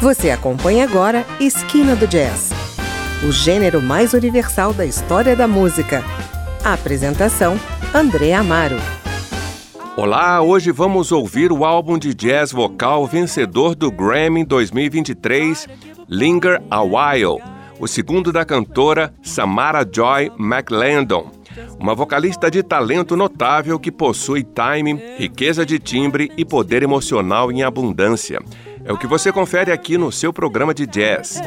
Você acompanha agora Esquina do Jazz, o gênero mais universal da história da música. A apresentação: André Amaro. Olá, hoje vamos ouvir o álbum de jazz vocal vencedor do Grammy 2023, Linger a While, o segundo da cantora Samara Joy McLendon, uma vocalista de talento notável que possui timing, riqueza de timbre e poder emocional em abundância. É o que você confere aqui no seu programa de jazz.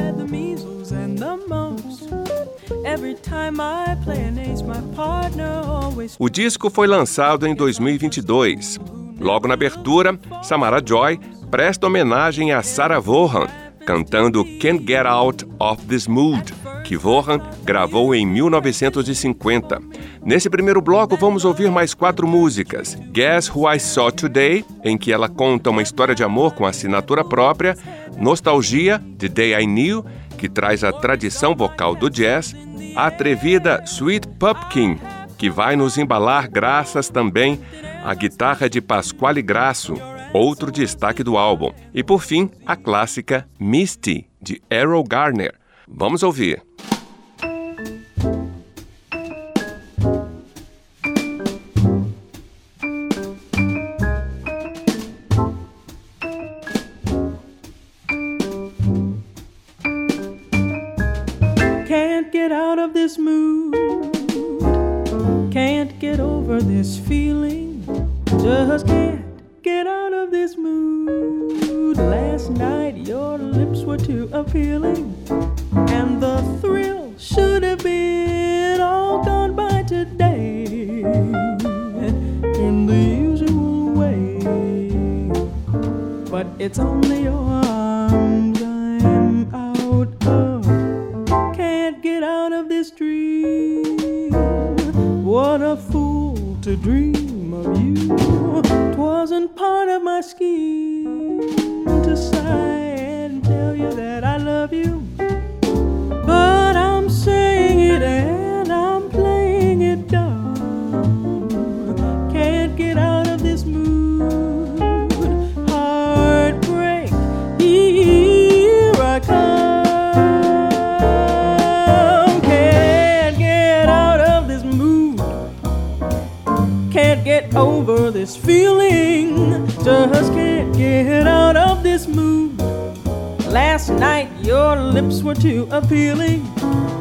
O disco foi lançado em 2022. Logo na abertura, Samara Joy presta homenagem a Sarah Vaughan, cantando Can't Get Out of This Mood, que Vaughan gravou em 1950. Nesse primeiro bloco, vamos ouvir mais quatro músicas: Guess Who I Saw Today, em que ela conta uma história de amor com assinatura própria, Nostalgia, The Day I Knew, que traz a tradição vocal do jazz, a atrevida Sweet Pumpkin, que vai nos embalar graças também à guitarra de Pasquale Grasso, outro destaque do álbum, e por fim, a clássica Misty, de Errol Garner. Vamos ouvir. Can't get out of this mood. Can't get over this feeling. Just can't get out of this mood. Last night your lips were too appealing, and the thrill should have been all gone by today. In the usual way, but it's only your arms I'm out of. Can't get out of this dream. What a fool to dream of you. Twasn't part of my scheme Just can't get out of this mood. Last night your lips were too appealing,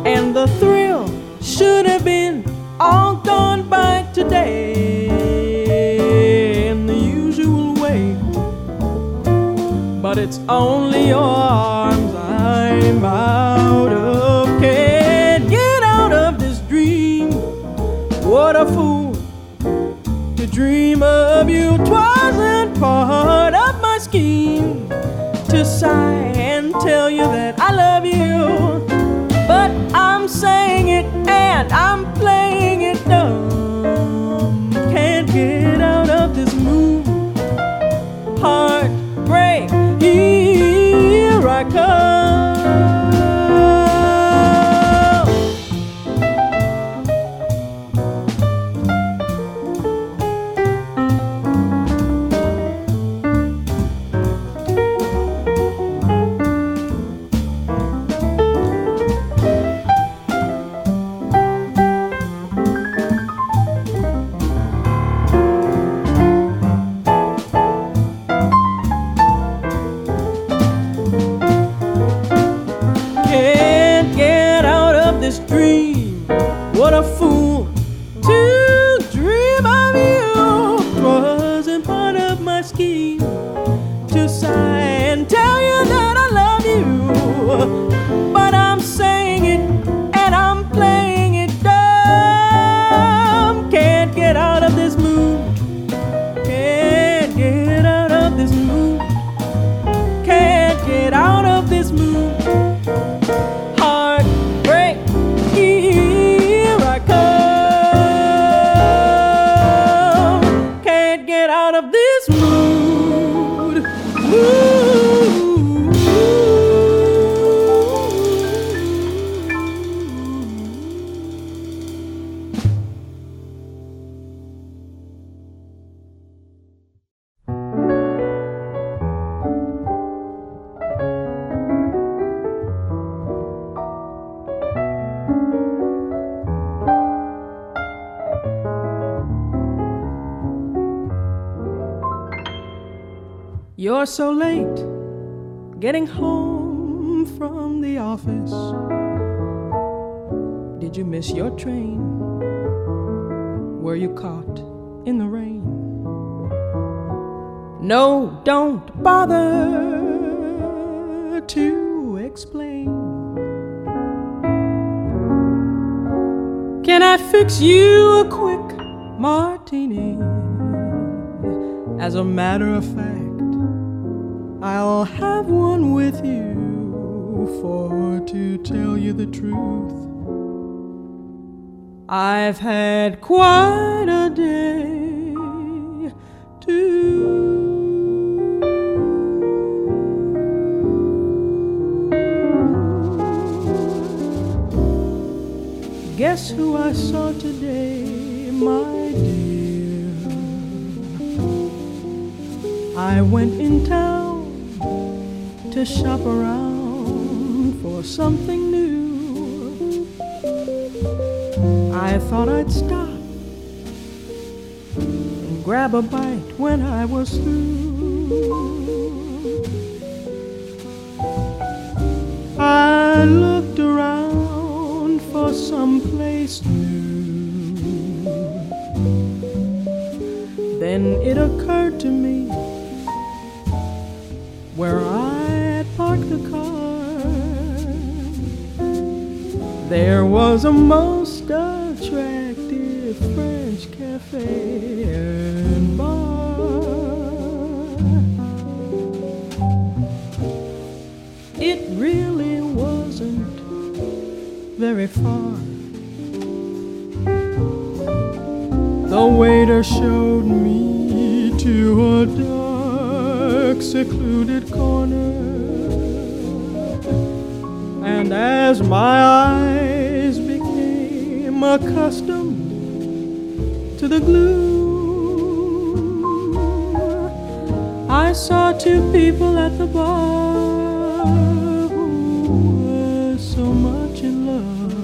and the thrill should have been all gone by today in the usual way. But it's only your arms I'm out of. Can't get out of this dream. What a fool to dream of you. Twasn't part of my scheme to sigh and tell you that I love you. But I'm saying it and I'm You're so late getting home from the office. Did you miss your train? Were you caught in the rain? No, don't bother to explain. Can I fix you a quick martini? As a matter of fact, I'll have one with you, for to tell you the truth, I've had quite a day too. Guess who I saw today, my dear? I went in town to shop around for something new. I thought I'd stop and grab a bite when I was through. I looked around for some place new. Then it occurred to me where I the car. There was a most attractive French cafe and bar. It really wasn't very far. The waiter showed me to a dark, secluded corner. As my eyes became accustomed to the gloom, I saw two people at the bar who were so much in love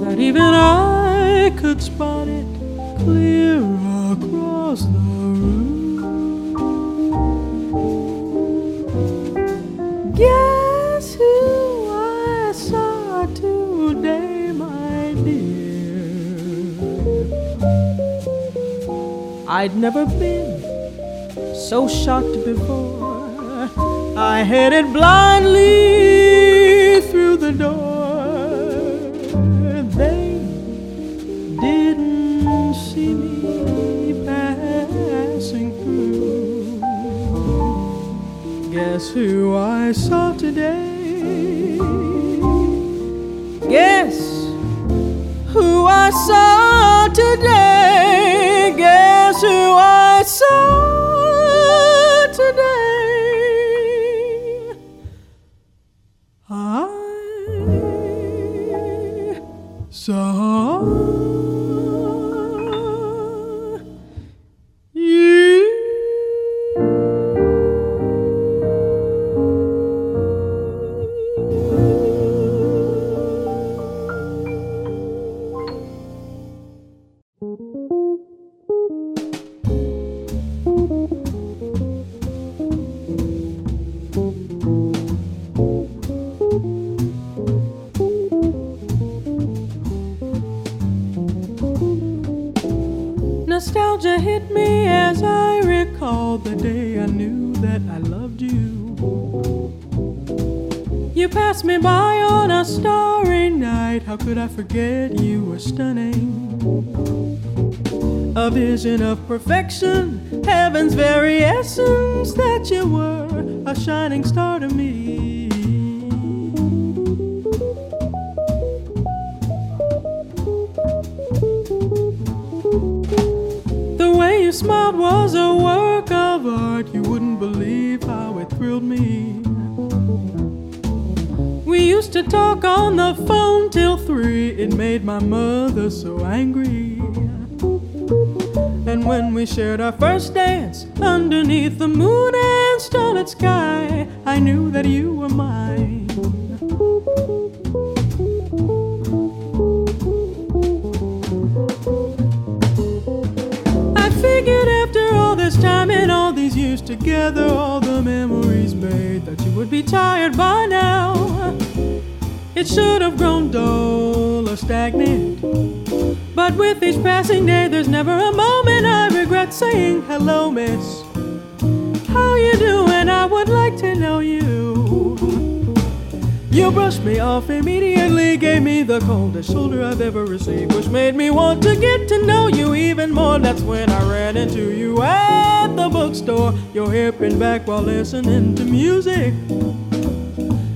that even I could spot it I'd never been so shocked before. I headed blindly through the door. They didn't see me passing through. Guess who I saw today? Guess who I saw today? I vision of perfection, heaven's very essence, that you were a shining star to me. The way you smiled was a work of art, you wouldn't believe how it thrilled me. We used to talk on the phone till three, it made my mother so angry. And when we shared our first dance underneath the moon and starlit sky, I knew that you were mine. I figured after all this time and all these years together, all the memories made, that you would be tired by now. It should have grown dull or stagnant. But with each passing day, there's never a moment I regret saying hello, miss. How you doing? I would like to know you. You brushed me off immediately, gave me the coldest shoulder I've ever received, which made me want to get to know you even more. That's when I ran into you at the bookstore, your hair pinned back while listening to music.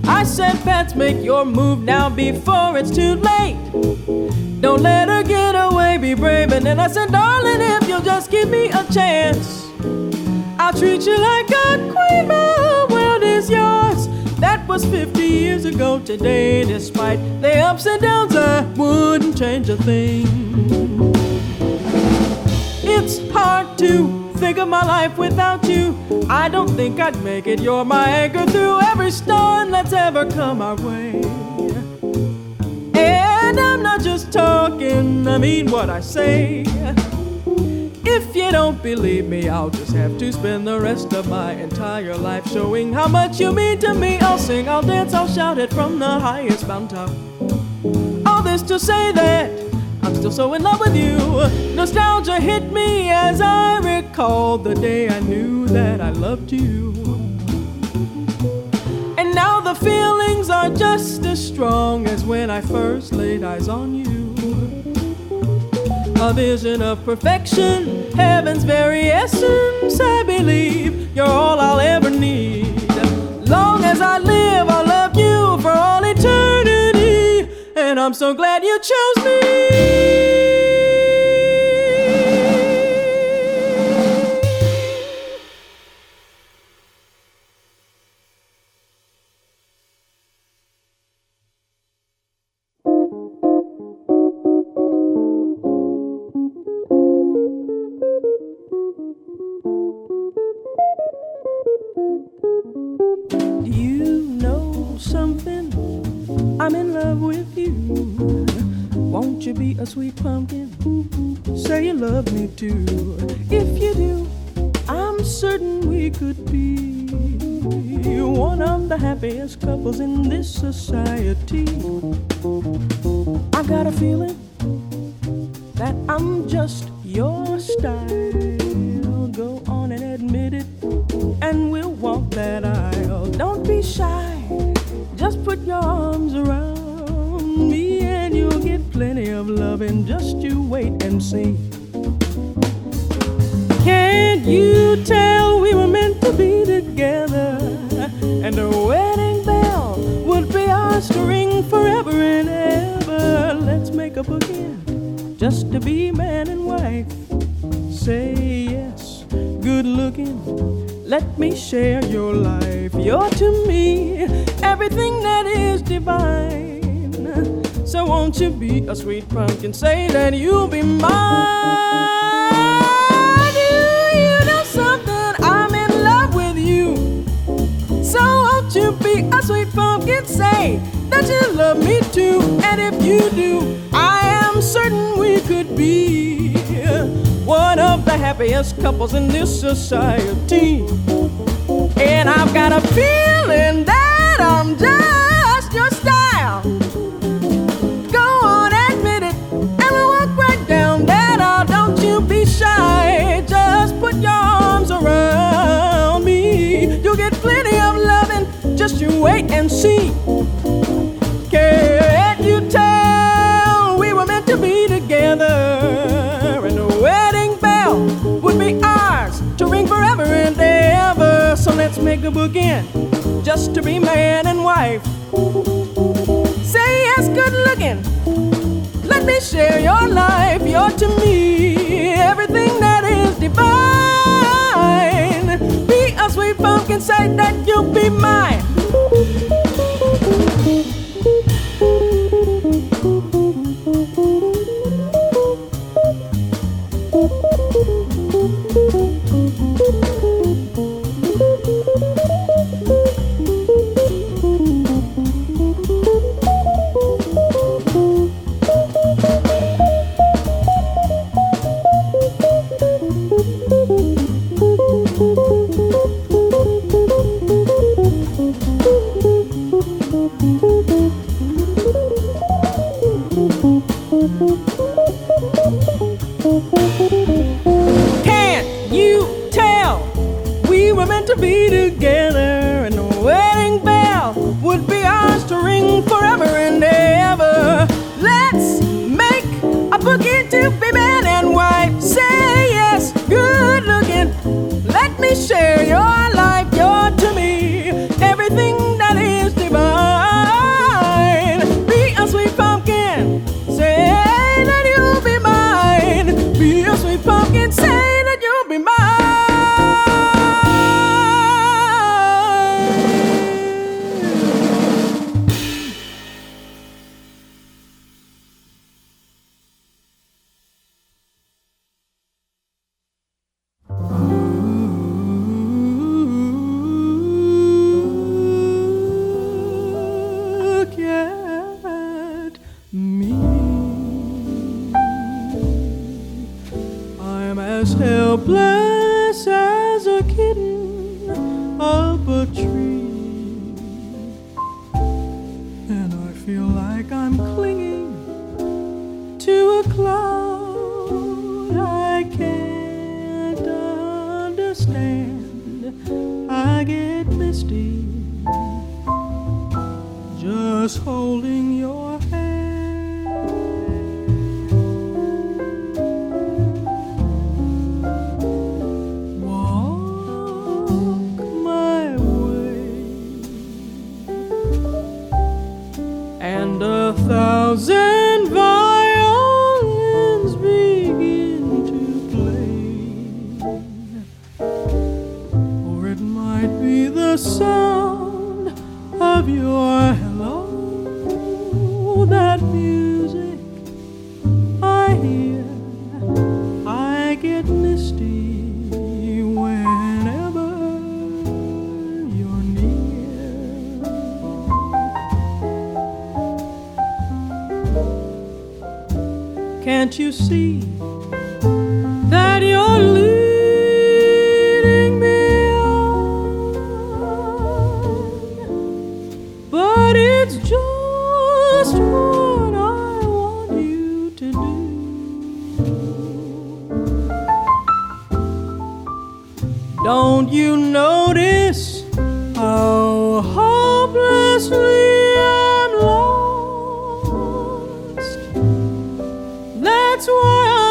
I said, Pets, make your move now before it's too late. Don't let her get away, be brave. And then I said, Darling, if you'll just give me a chance, I'll treat you like a queen. My world is yours. That was 50 years ago today. Despite the ups and downs, I wouldn't change a thing. It's hard to think of my life without you. I don't think I'd make it. You're my anchor through every storm that's ever come our way. And I'm not just talking, I mean what I say. If you don't believe me, I'll just have to spend the rest of my entire life showing how much you mean to me. I'll sing, I'll dance, I'll shout it from the highest mountain. All this to say that I'm still so in love with you. Nostalgia hit me as I recalled the day I knew that I loved you. The feelings are just as strong as when I first laid eyes on you. A vision of perfection, heaven's very essence, I believe you're all I'll ever need. Long as I live, I'll love you for all eternity and I'm so glad you chose me. You tell we were meant to be together? And the wedding bell would be ours to ring forever and ever. Let's make a bookend just to be man and wife. Say yes, good looking. Let me share your life. You're to me everything that is divine. So won't you be a sweet pumpkin? Say that you'll be mine. Something? I'm in love with you. So won't you be a sweet pumpkin? Say that you love me too. And if you do, I am certain we could be one of the happiest couples in this society. And I've got a feeling that I'm just wait and see. Can't you tell we were meant to be together? And the wedding bell would be ours to ring forever and ever. So let's make a bookend just to be man and wife. Say yes, good looking. Let me share your life. You're to me everything that is divine. Be a sweet pumpkin, say that you'll be mine. A That's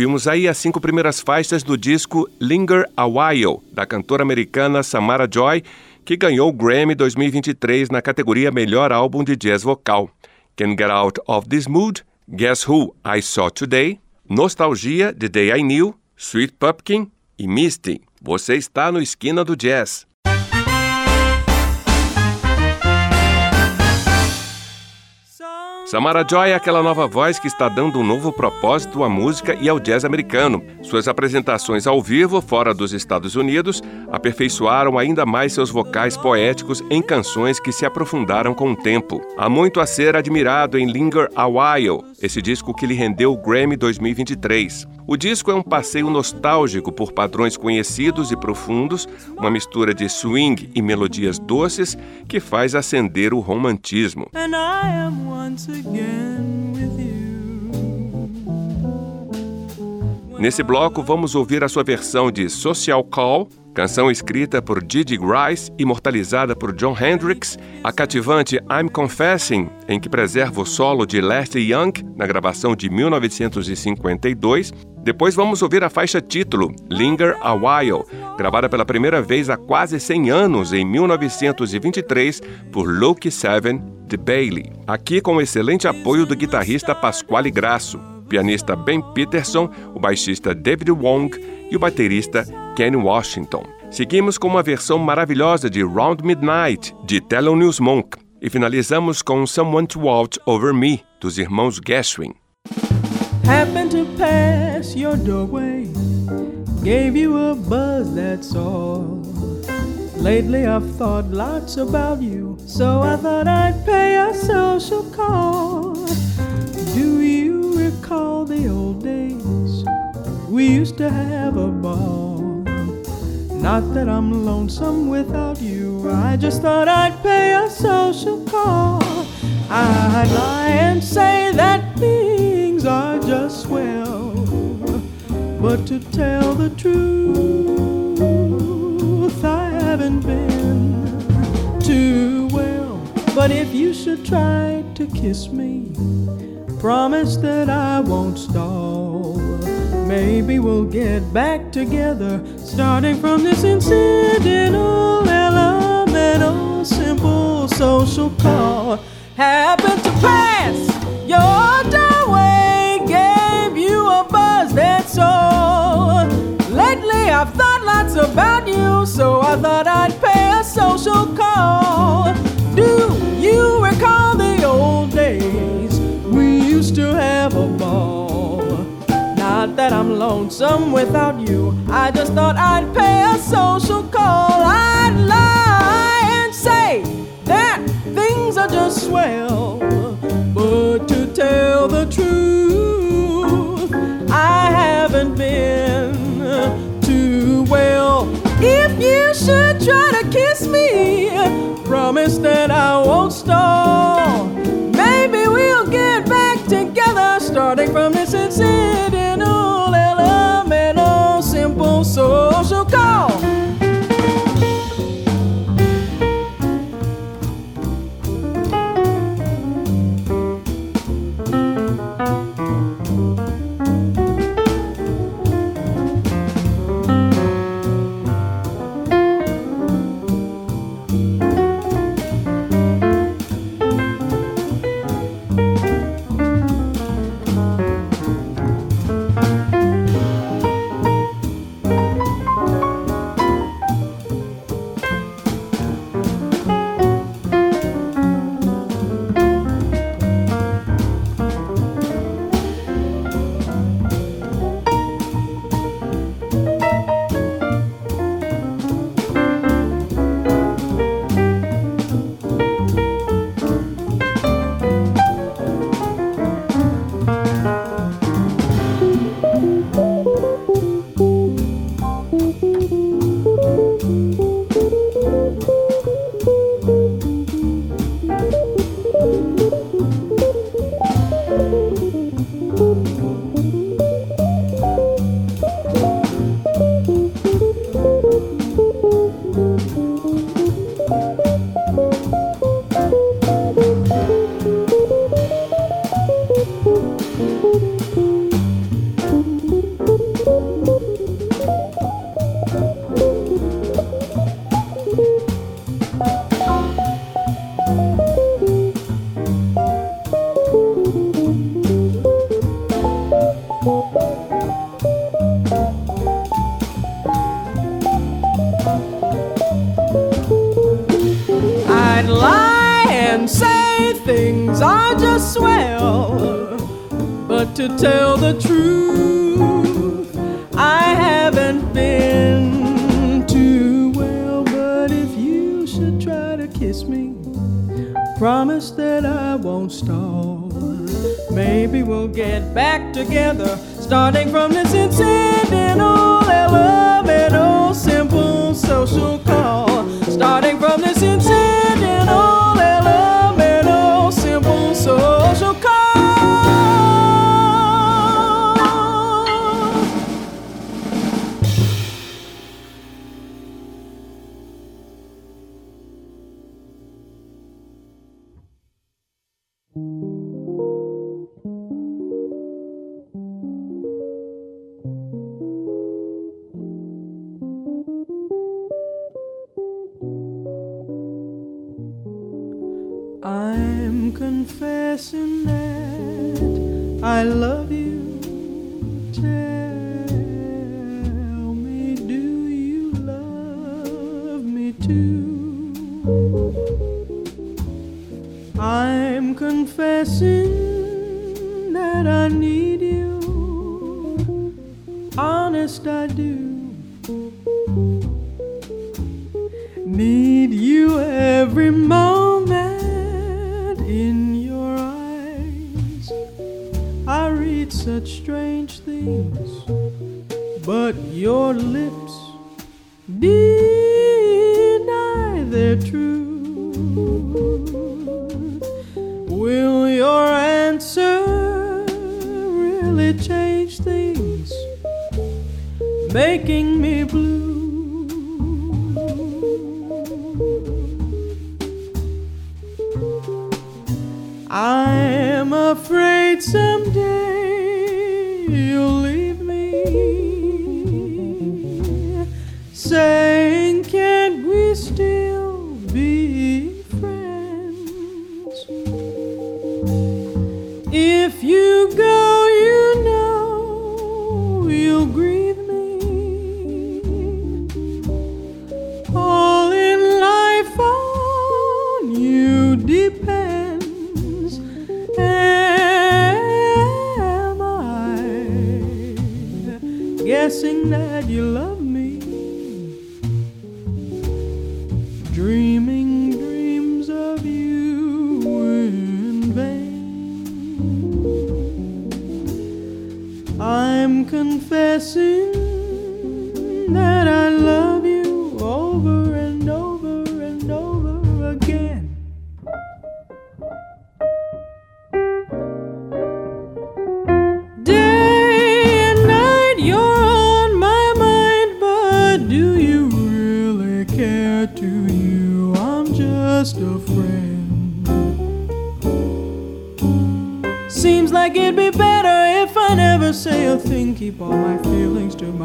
Ouvimos aí as cinco primeiras faixas do disco Linger a While, da cantora americana Samara Joy, que ganhou o Grammy 2023 na categoria Melhor Álbum de Jazz Vocal. Can Get Out of This Mood, Guess Who I Saw Today, Nostalgia, The Day I Knew, Sweet Pumpkin e Misty. Você está no Esquina do Jazz. Samara Joy é aquela nova voz que está dando um novo propósito à música e ao jazz americano. Suas apresentações ao vivo, fora dos Estados Unidos, aperfeiçoaram ainda mais seus vocais poéticos em canções que se aprofundaram com o tempo. Há muito a ser admirado em Linger a While, esse disco que lhe rendeu o Grammy 2023. O disco é um passeio nostálgico por padrões conhecidos e profundos, uma mistura de swing e melodias doces que faz acender o romantismo. Nesse bloco, vamos ouvir a sua versão de Social Call, canção escrita por Didi Rice, imortalizada por John Hendricks, a cativante I'm Confessing, em que preserva o solo de Lester Young na gravação de 1952. Depois vamos ouvir a faixa título, Linger a While, gravada pela primeira vez há quase 100 anos, em 1923, por Luke Seven de Bailey. Aqui com o excelente apoio do guitarrista Pasquale Grasso pianista Ben Peterson, o baixista David Wong e o baterista Ken Washington. Seguimos com uma versão maravilhosa de Round Midnight, de Thelonious Monk, e finalizamos com Someone to Watch Over Me, dos irmãos Gershwin. Happen to pass your doorway, gave you a buzz, that's all. Lately I've thought lots about you, so I thought I'd pay a social call. Do you recall the old days. We used to have a ball. Not that I'm lonesome without you. I just thought I'd pay a social call. I'd lie and say that things are just swell. But to tell the truth, I haven't been too well. But if you should try to kiss me, promise that I won't stall. Maybe we'll get back together, starting from this incidental, elemental, simple social call. Happened to pass your doorway, gave you a buzz, that's all. Lately I've thought lots about you, so I thought I'd pay a social call. Do you recall the old days? We used to have a that I'm lonesome without you, I just thought I'd pay a social call. I'd lie and say that things are just swell. But to tell the truth, I haven't been too well. If you should try to kiss me, promise that I won't stall. Maybe we'll get back together, starting from this incidental, tell the truth, I haven't been too well. But if you should try to kiss me, promise that I won't stall. Maybe we'll get back together, starting from this incidental, elemental, simple social call. Starting from this incidental, really change things, making me blue? I'm afraid someday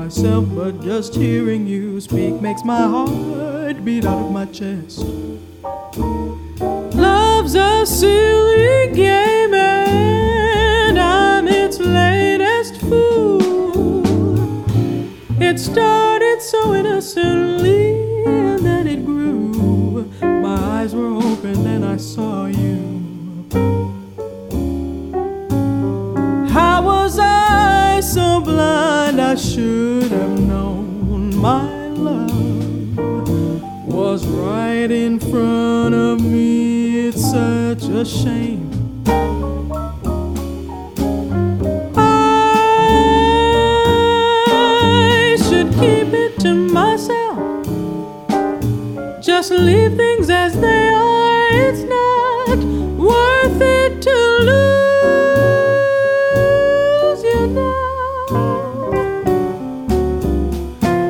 myself, but just hearing you speak makes my heart beat out of my chest. Love's a silly game, and I'm its latest fool. It started so innocently, shame. I should keep it to myself. Just leave things as they are. It's not worth it to lose you now.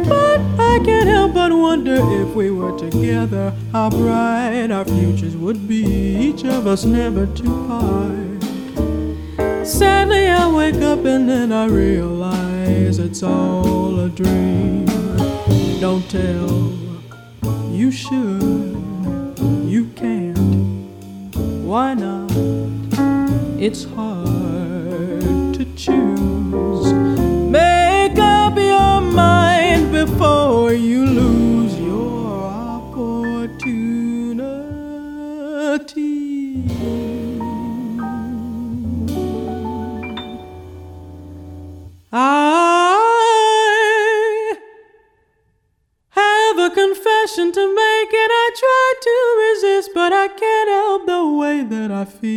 But I can't help but wonder if we were together, how bright our futures would be. Each of us never to part. Sadly, I wake up and then I realize it's all a dream. Don't tell, you should, you can't. Why not? It's hard to choose. Make up your mind before you to make it. I try to resist, but I can't help the way that I feel.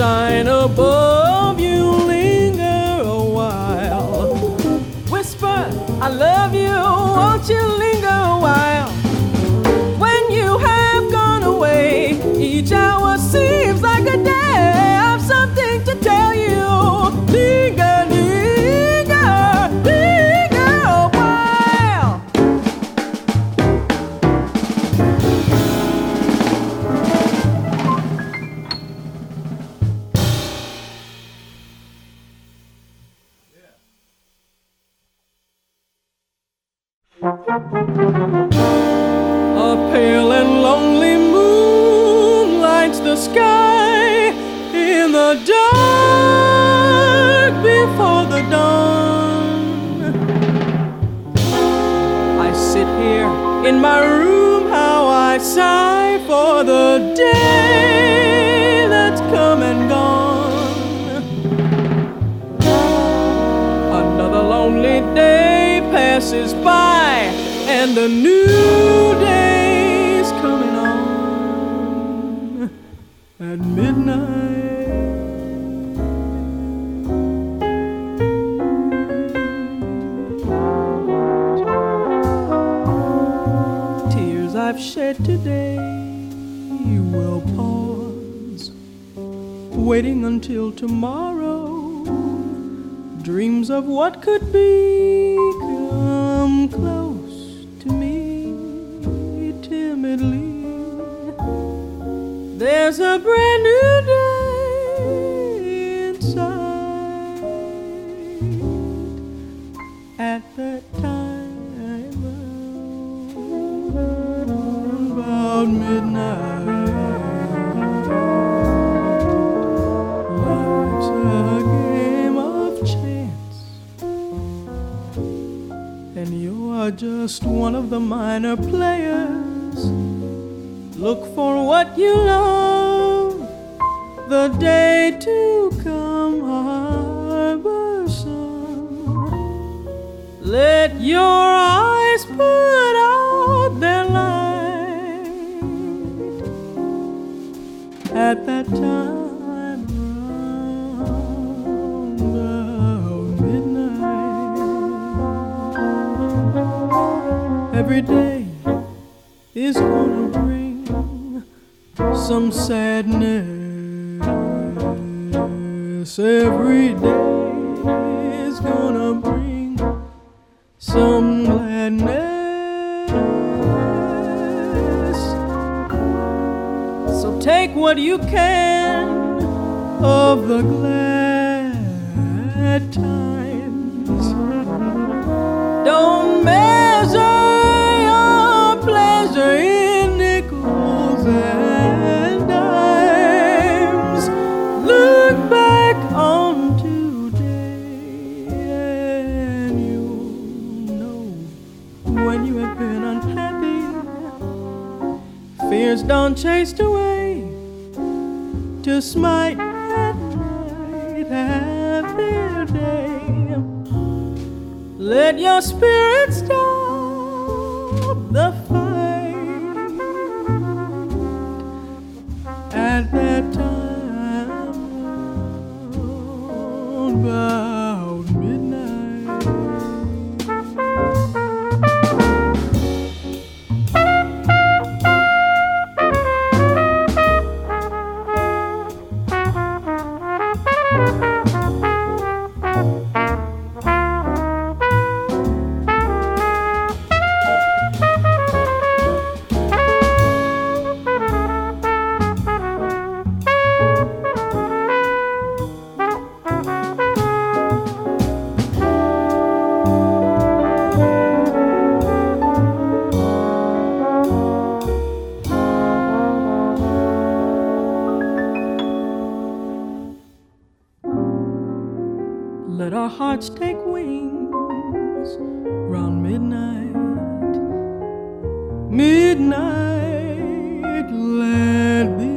shine above. I've shed today will pause, waiting until tomorrow. Dreams of what could be come close to me timidly. There's a brand new just one of the minor players. Look for what you love, the day to come harbor some. Let your eyes put out their light at that time. every day is gonna bring some sadness. Every day is gonna bring some gladness. So take what you can of the glad times. gone chased away to smite and have their day. Let your spirits die. could be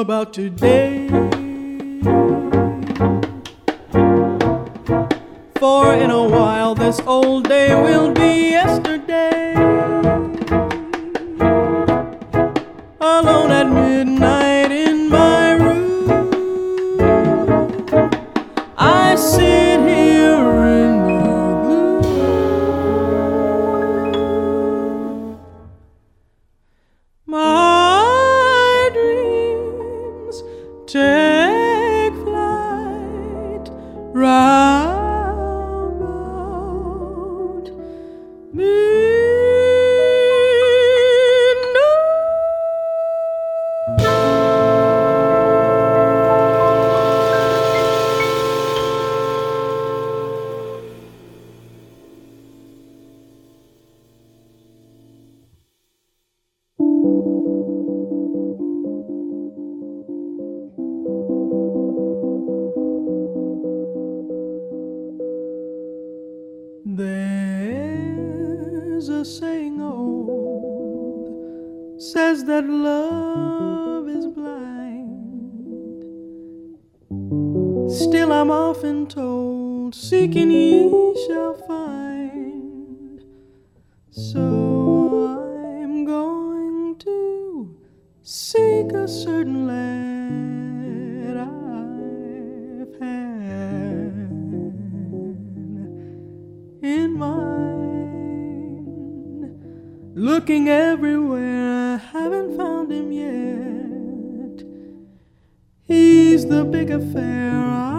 about today. is a saying old says that love is blind. Still, I'm often told, seeking ye shall find. looking everywhere, I haven't found him yet. He's the big affair. I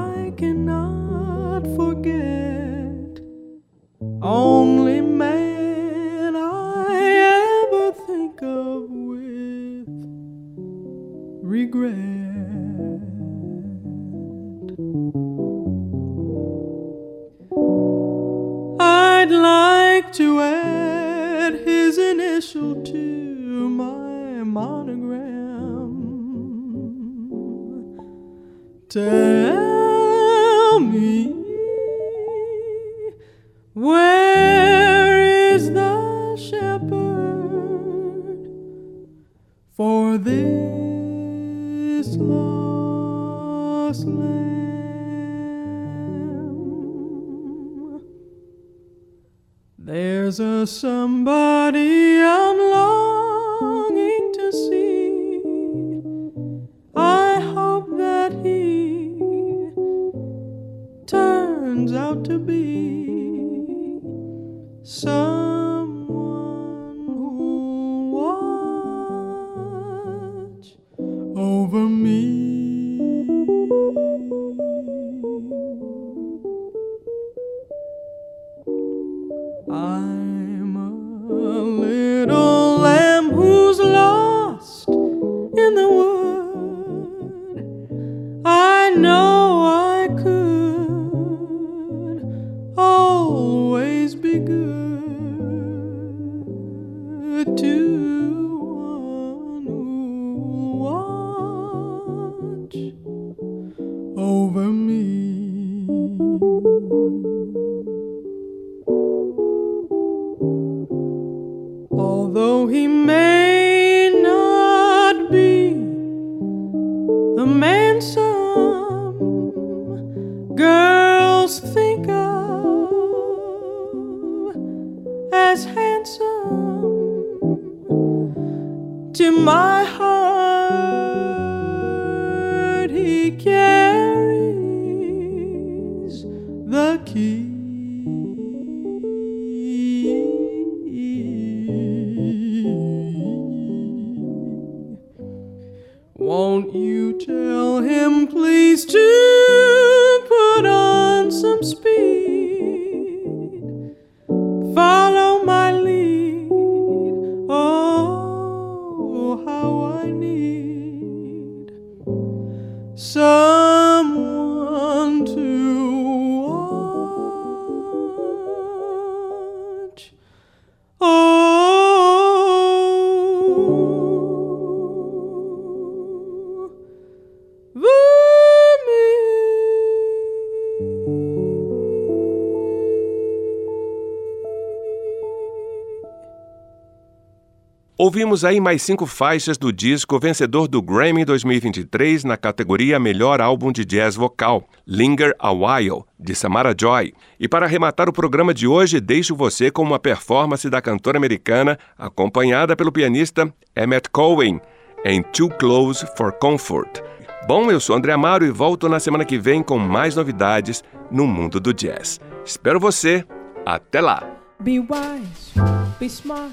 Ouvimos aí mais cinco faixas do disco vencedor do Grammy 2023 na categoria Melhor Álbum de Jazz Vocal, Linger a While, de Samara Joy. E para arrematar o programa de hoje, deixo você com uma performance da cantora americana, acompanhada pelo pianista Emmett Cohen, em Too Close for Comfort. Bom, eu sou André Amaro e volto na semana que vem com mais novidades no mundo do jazz. Espero você. Até lá! Be wise, be smart,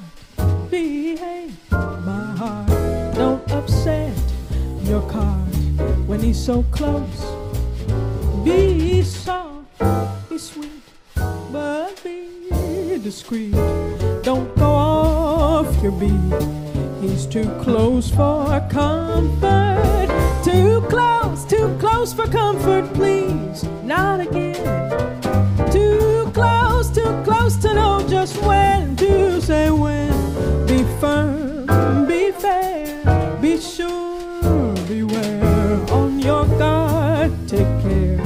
behave, my heart. Don't upset your card when he's so close. Be soft, be sweet, but be discreet. Don't go off your beat. He's too close for comfort. Too close, too close for comfort, please. Not again. Too close, too close to know just when to say when. Firm, be fair, be sure, beware. On your guard, take care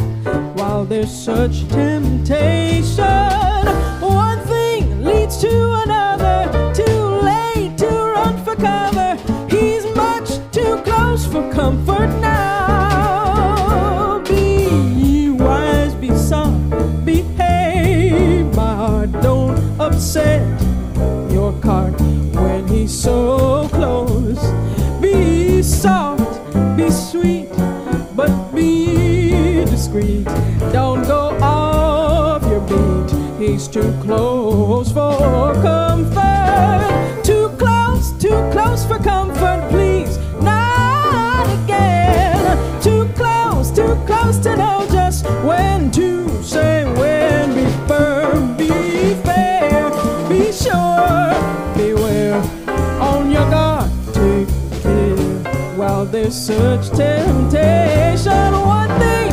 while there's such temptation. One thing leads to another. Too late to run for cover. He's much too close for comfort now. Be wise, be soft, behave. My heart, don't upset so close. Be soft, be sweet, but be discreet. Don't go off your beat. He's too close for comfort. Too close, too close for comfort, please. Not again. Too close, too close to know such temptation, one thing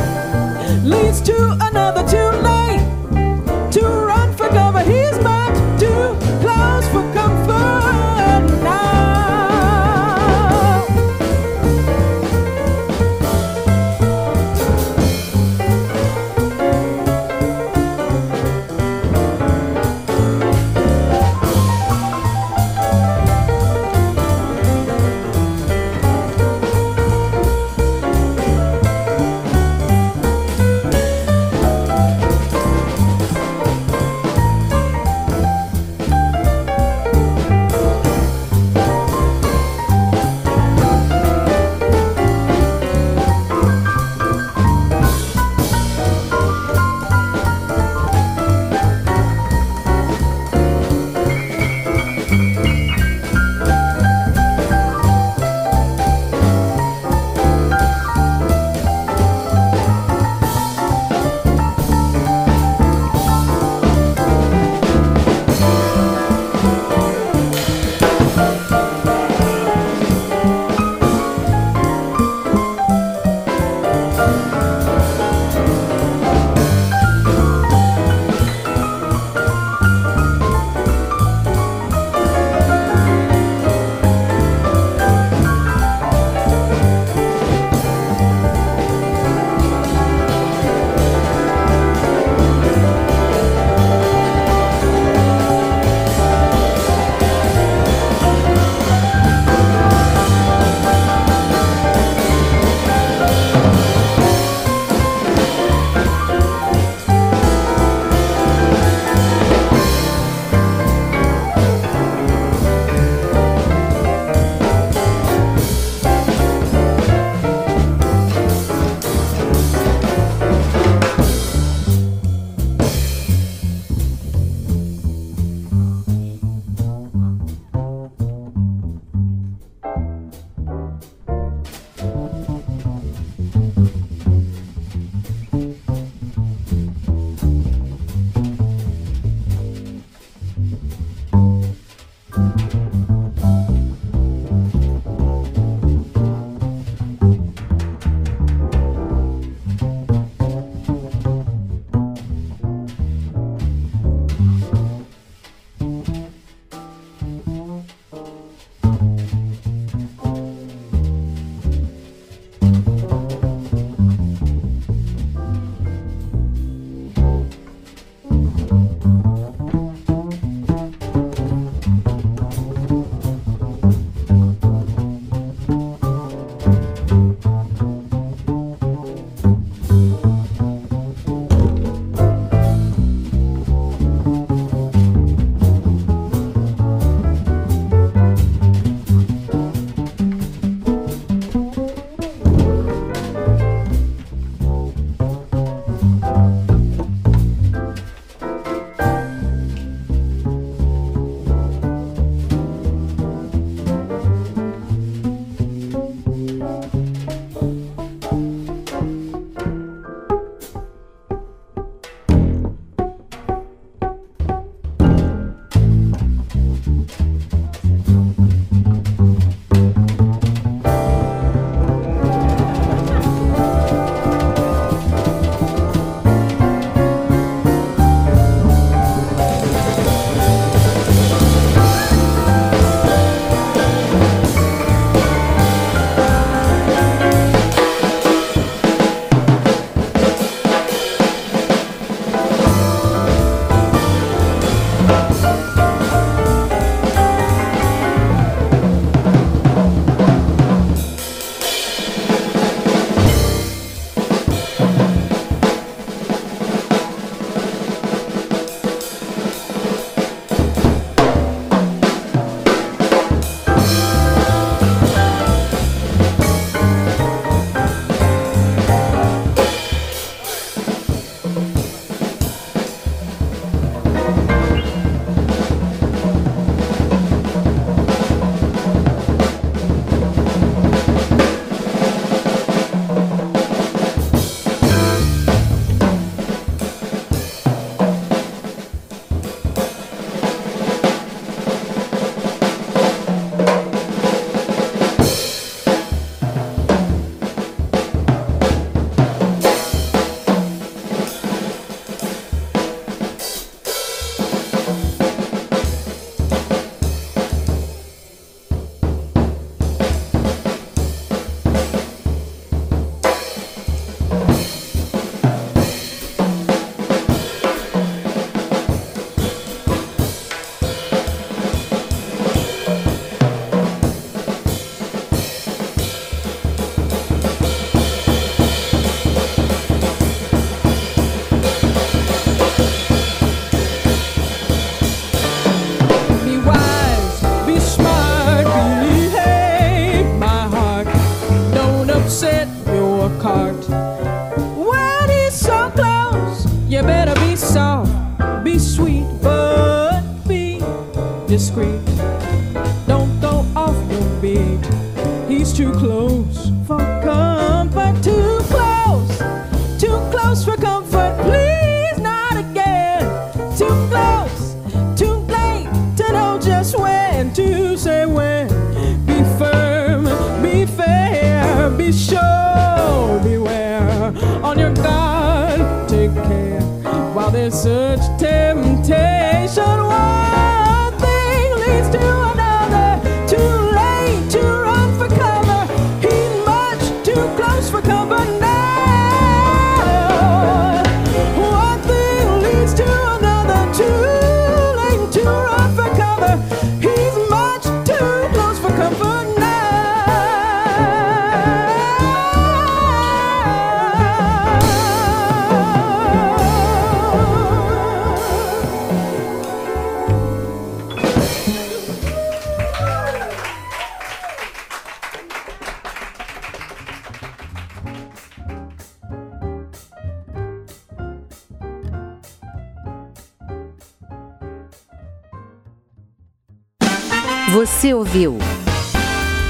ouviu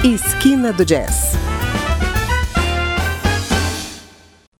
Esquina do Jazz